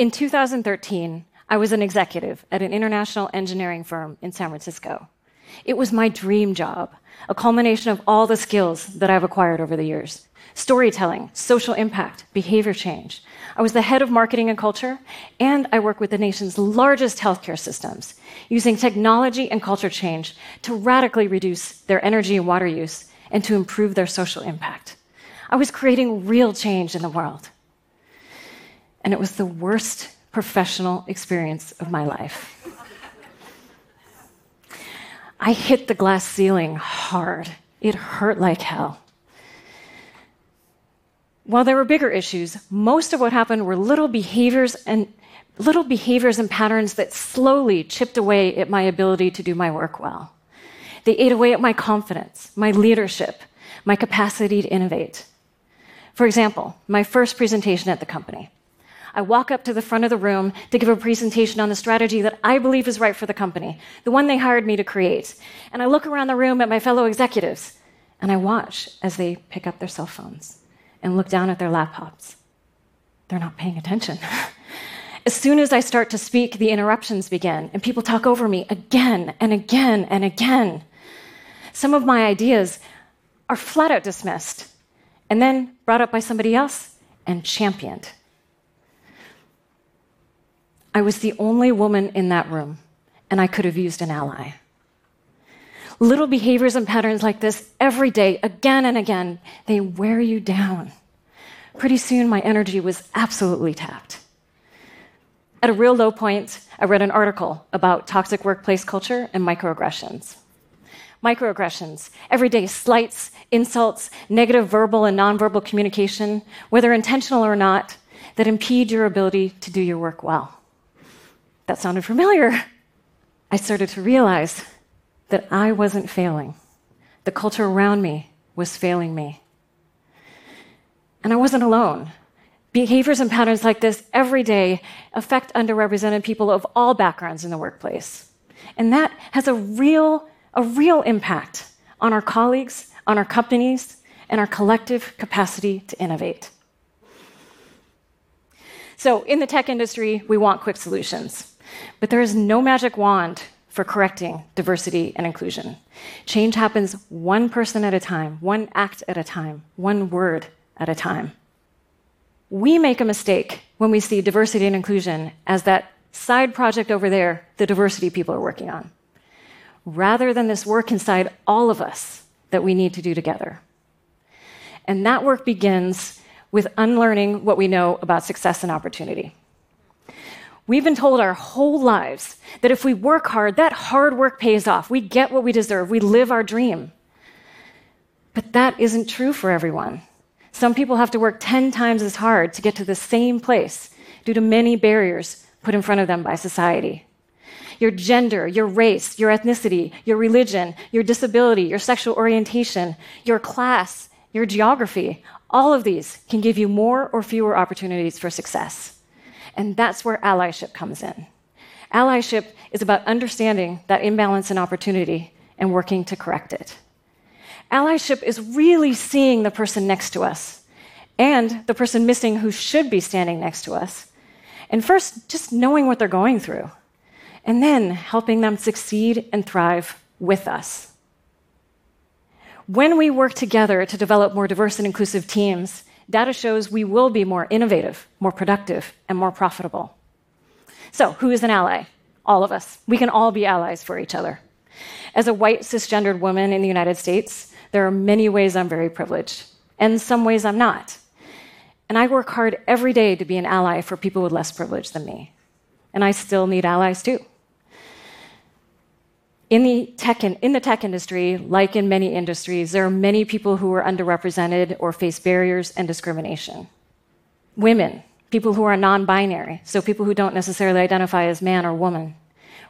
In 2013, I was an executive at an international engineering firm in San Francisco. It was my dream job, a culmination of all the skills that I've acquired over the years storytelling, social impact, behavior change. I was the head of marketing and culture, and I work with the nation's largest healthcare systems, using technology and culture change to radically reduce their energy and water use and to improve their social impact. I was creating real change in the world. And it was the worst professional experience of my life. I hit the glass ceiling hard. It hurt like hell. While there were bigger issues, most of what happened were little behaviors and little behaviors and patterns that slowly chipped away at my ability to do my work well. They ate away at my confidence, my leadership, my capacity to innovate. For example, my first presentation at the company. I walk up to the front of the room to give a presentation on the strategy that I believe is right for the company, the one they hired me to create. And I look around the room at my fellow executives and I watch as they pick up their cell phones and look down at their laptops. They're not paying attention. as soon as I start to speak, the interruptions begin, and people talk over me again and again and again. Some of my ideas are flat out dismissed and then brought up by somebody else and championed. I was the only woman in that room, and I could have used an ally. Little behaviors and patterns like this every day, again and again, they wear you down. Pretty soon, my energy was absolutely tapped. At a real low point, I read an article about toxic workplace culture and microaggressions. Microaggressions, everyday slights, insults, negative verbal and nonverbal communication, whether intentional or not, that impede your ability to do your work well. That sounded familiar. I started to realize that I wasn't failing. The culture around me was failing me. And I wasn't alone. Behaviors and patterns like this every day affect underrepresented people of all backgrounds in the workplace. And that has a real, a real impact on our colleagues, on our companies, and our collective capacity to innovate. So, in the tech industry, we want quick solutions. But there is no magic wand for correcting diversity and inclusion. Change happens one person at a time, one act at a time, one word at a time. We make a mistake when we see diversity and inclusion as that side project over there the diversity people are working on, rather than this work inside all of us that we need to do together. And that work begins with unlearning what we know about success and opportunity. We've been told our whole lives that if we work hard, that hard work pays off. We get what we deserve. We live our dream. But that isn't true for everyone. Some people have to work 10 times as hard to get to the same place due to many barriers put in front of them by society. Your gender, your race, your ethnicity, your religion, your disability, your sexual orientation, your class, your geography, all of these can give you more or fewer opportunities for success. And that's where allyship comes in. Allyship is about understanding that imbalance in opportunity and working to correct it. Allyship is really seeing the person next to us and the person missing who should be standing next to us. And first, just knowing what they're going through, and then helping them succeed and thrive with us. When we work together to develop more diverse and inclusive teams, data shows we will be more innovative, more productive, and more profitable. So, who is an ally? All of us. We can all be allies for each other. As a white cisgendered woman in the United States, there are many ways I'm very privileged, and some ways I'm not. And I work hard every day to be an ally for people with less privilege than me. And I still need allies too. In the, tech in, in the tech industry, like in many industries, there are many people who are underrepresented or face barriers and discrimination. Women, people who are non binary, so people who don't necessarily identify as man or woman.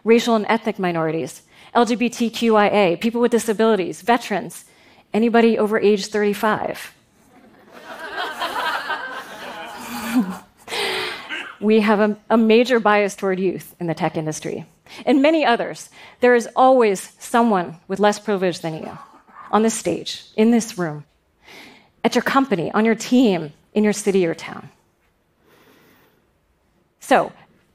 Racial and ethnic minorities, LGBTQIA, people with disabilities, veterans, anybody over age 35. we have a, a major bias toward youth in the tech industry and many others, there is always someone with less privilege than you on this stage, in this room, at your company, on your team, in your city or town. So,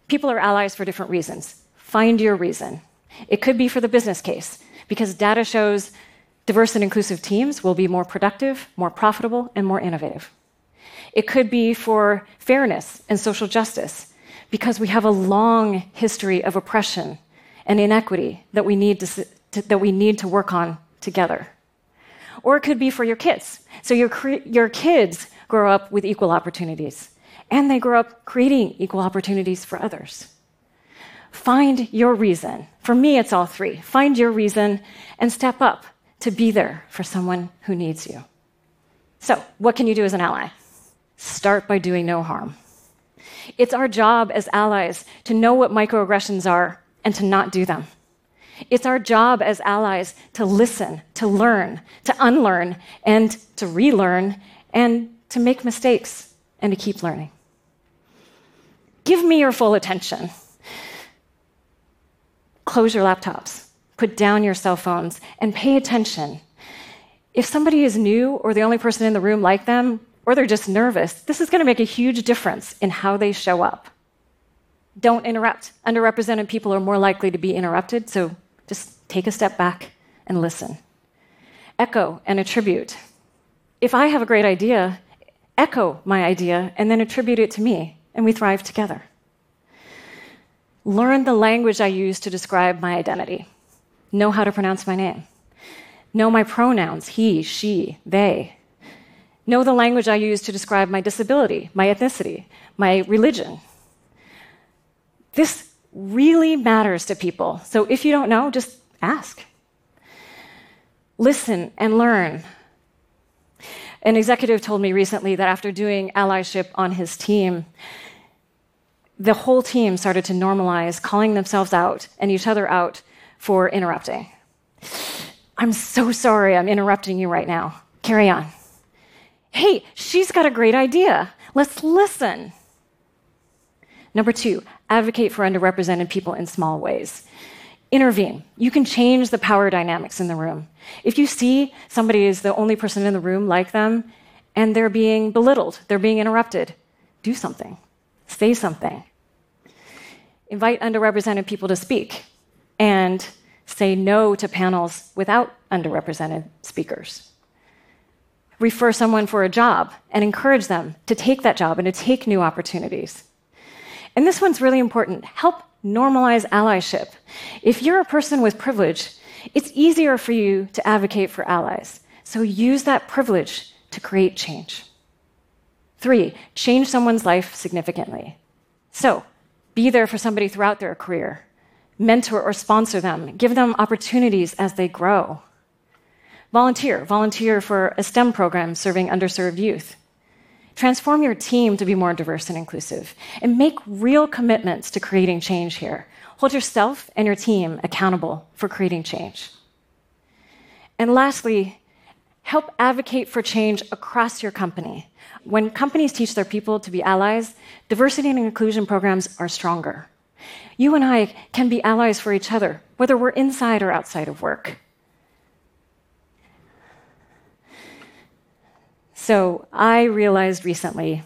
people are allies for different reasons. Find your reason. It could be for the business case, because data shows diverse and inclusive teams will be more productive, more profitable, and more innovative. It could be for fairness and social justice, because we have a long history of oppression and inequity that we need to, to that we need to work on together. Or it could be for your kids. So your, your kids grow up with equal opportunities, and they grow up creating equal opportunities for others. Find your reason. For me, it's all three. Find your reason and step up to be there for someone who needs you. So, what can you do as an ally? Start by doing no harm. It's our job as allies to know what microaggressions are and to not do them. It's our job as allies to listen, to learn, to unlearn, and to relearn, and to make mistakes and to keep learning. Give me your full attention. Close your laptops, put down your cell phones, and pay attention. If somebody is new or the only person in the room like them, or they're just nervous, this is going to make a huge difference in how they show up. Don't interrupt. Underrepresented people are more likely to be interrupted, so just take a step back and listen. Echo and attribute. If I have a great idea, echo my idea and then attribute it to me, and we thrive together. Learn the language I use to describe my identity. Know how to pronounce my name. Know my pronouns he, she, they. Know the language I use to describe my disability, my ethnicity, my religion. This really matters to people. So if you don't know, just ask. Listen and learn. An executive told me recently that after doing allyship on his team, the whole team started to normalize calling themselves out and each other out for interrupting. I'm so sorry I'm interrupting you right now. Carry on. Hey, she's got a great idea. Let's listen. Number two, advocate for underrepresented people in small ways. Intervene. You can change the power dynamics in the room. If you see somebody is the only person in the room like them and they're being belittled, they're being interrupted, do something. Say something. Invite underrepresented people to speak and say no to panels without underrepresented speakers. Refer someone for a job and encourage them to take that job and to take new opportunities. And this one's really important. Help normalize allyship. If you're a person with privilege, it's easier for you to advocate for allies. So use that privilege to create change. Three, change someone's life significantly. So be there for somebody throughout their career. Mentor or sponsor them. Give them opportunities as they grow. Volunteer. Volunteer for a STEM program serving underserved youth. Transform your team to be more diverse and inclusive, and make real commitments to creating change here. Hold yourself and your team accountable for creating change. And lastly, help advocate for change across your company. When companies teach their people to be allies, diversity and inclusion programs are stronger. You and I can be allies for each other, whether we're inside or outside of work. So I realized recently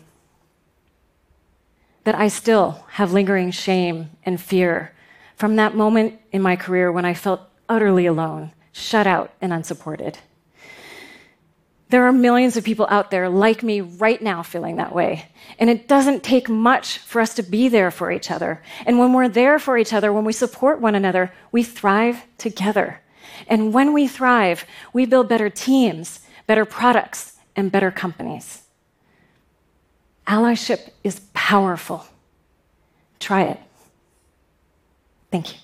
that I still have lingering shame and fear from that moment in my career when I felt utterly alone, shut out, and unsupported. There are millions of people out there like me right now feeling that way. And it doesn't take much for us to be there for each other. And when we're there for each other, when we support one another, we thrive together. And when we thrive, we build better teams, better products, and better companies. Allyship is powerful. Try it. Thank you.